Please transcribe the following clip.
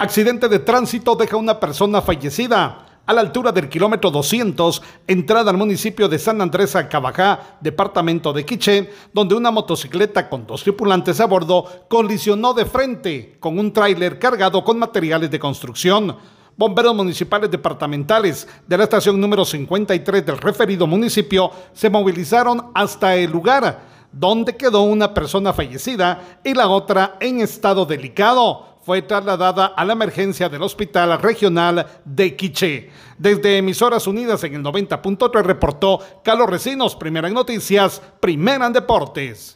Accidente de tránsito deja una persona fallecida a la altura del kilómetro 200, entrada al municipio de San Andrés Acabajá, departamento de Quiché, donde una motocicleta con dos tripulantes a bordo colisionó de frente con un tráiler cargado con materiales de construcción. Bomberos municipales departamentales de la estación número 53 del referido municipio se movilizaron hasta el lugar, donde quedó una persona fallecida y la otra en estado delicado fue trasladada a la emergencia del Hospital Regional de Quiché. Desde Emisoras Unidas en el 90.3 reportó Carlos Recinos, primera en noticias, primera en deportes.